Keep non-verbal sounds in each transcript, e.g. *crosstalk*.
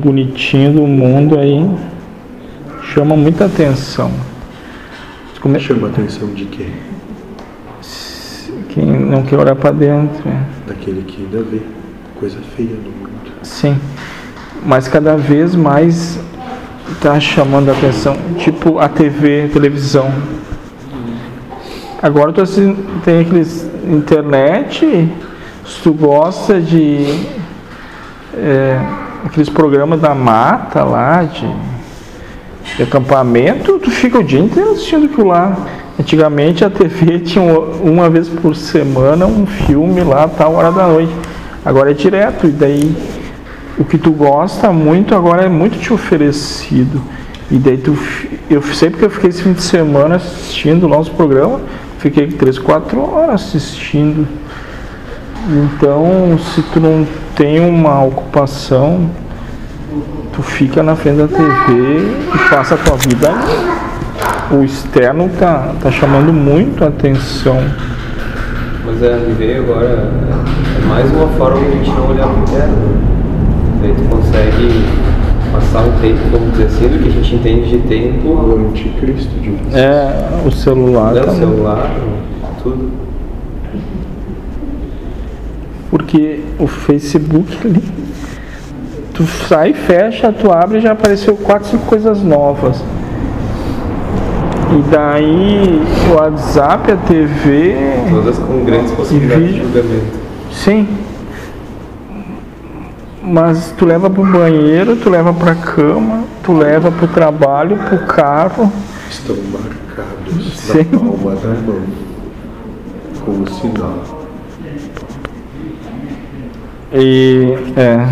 bonitinho do mundo aí chama muita atenção. Como é? Chama atenção de quê? Quem não quer olhar para dentro. É. Daquele que ainda vê coisa feia no mundo. Sim, mas cada vez mais está chamando a atenção, tipo a TV, a televisão. Agora tu assim, tem aqueles internet, se tu gosta de é, aqueles programas da mata lá, de, de, acampamento, tu fica o dia inteiro assistindo aquilo lá. Antigamente a TV *laughs* tinha uma vez por semana um filme lá, tal hora da noite. Agora é direto, e daí o que tu gosta muito agora é muito te oferecido. E daí tu. Eu sei porque eu fiquei esse fim de semana assistindo lá os programas, fiquei três, quatro horas assistindo. Então se tu não tem uma ocupação, tu fica na frente da TV e passa a tua vida ali. O externo tá, tá chamando muito a atenção. Mas é, me veio agora, é mais uma forma de a gente não olhar pro interno. Daí tu consegue passar um tempo, vamos dizer assim, do que a gente entende de tempo. O anticristo de É, o celular. É, o celular, tudo. Porque o Facebook ali, tu sai, fecha, tu abre e já apareceu quatro, cinco coisas novas. E daí o WhatsApp, a TV. Todas com grandes possibilidades vídeo. de julgamento. Sim. Mas tu leva pro banheiro, tu leva pra cama, tu leva pro trabalho, pro carro. Estão marcados Sim. na palma da mão, como sinal. E é.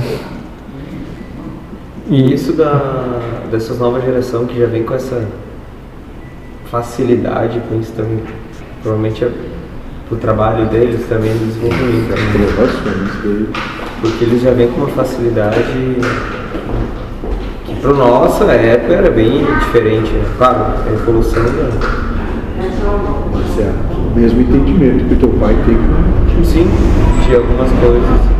E isso da, dessas novas geração que já vem com essa facilidade com isso também, provavelmente é o trabalho deles também no desenvolvimento. Né? Porque eles já vêm com uma facilidade que para nossa época era bem diferente. Né? Claro, a evolução né? Mas é o mesmo entendimento que o teu pai tem. Sim, de algumas coisas.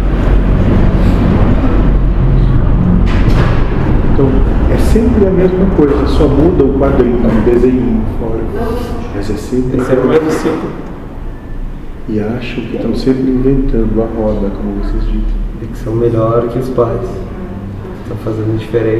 Sempre a mesma coisa, só muda o quadrinho, o desenho fora. Mas é sempre, é sempre o mesmo ciclo. E acham que estão sempre inventando a roda, como vocês dizem. E que são melhor que os pais. Estão fazendo diferente.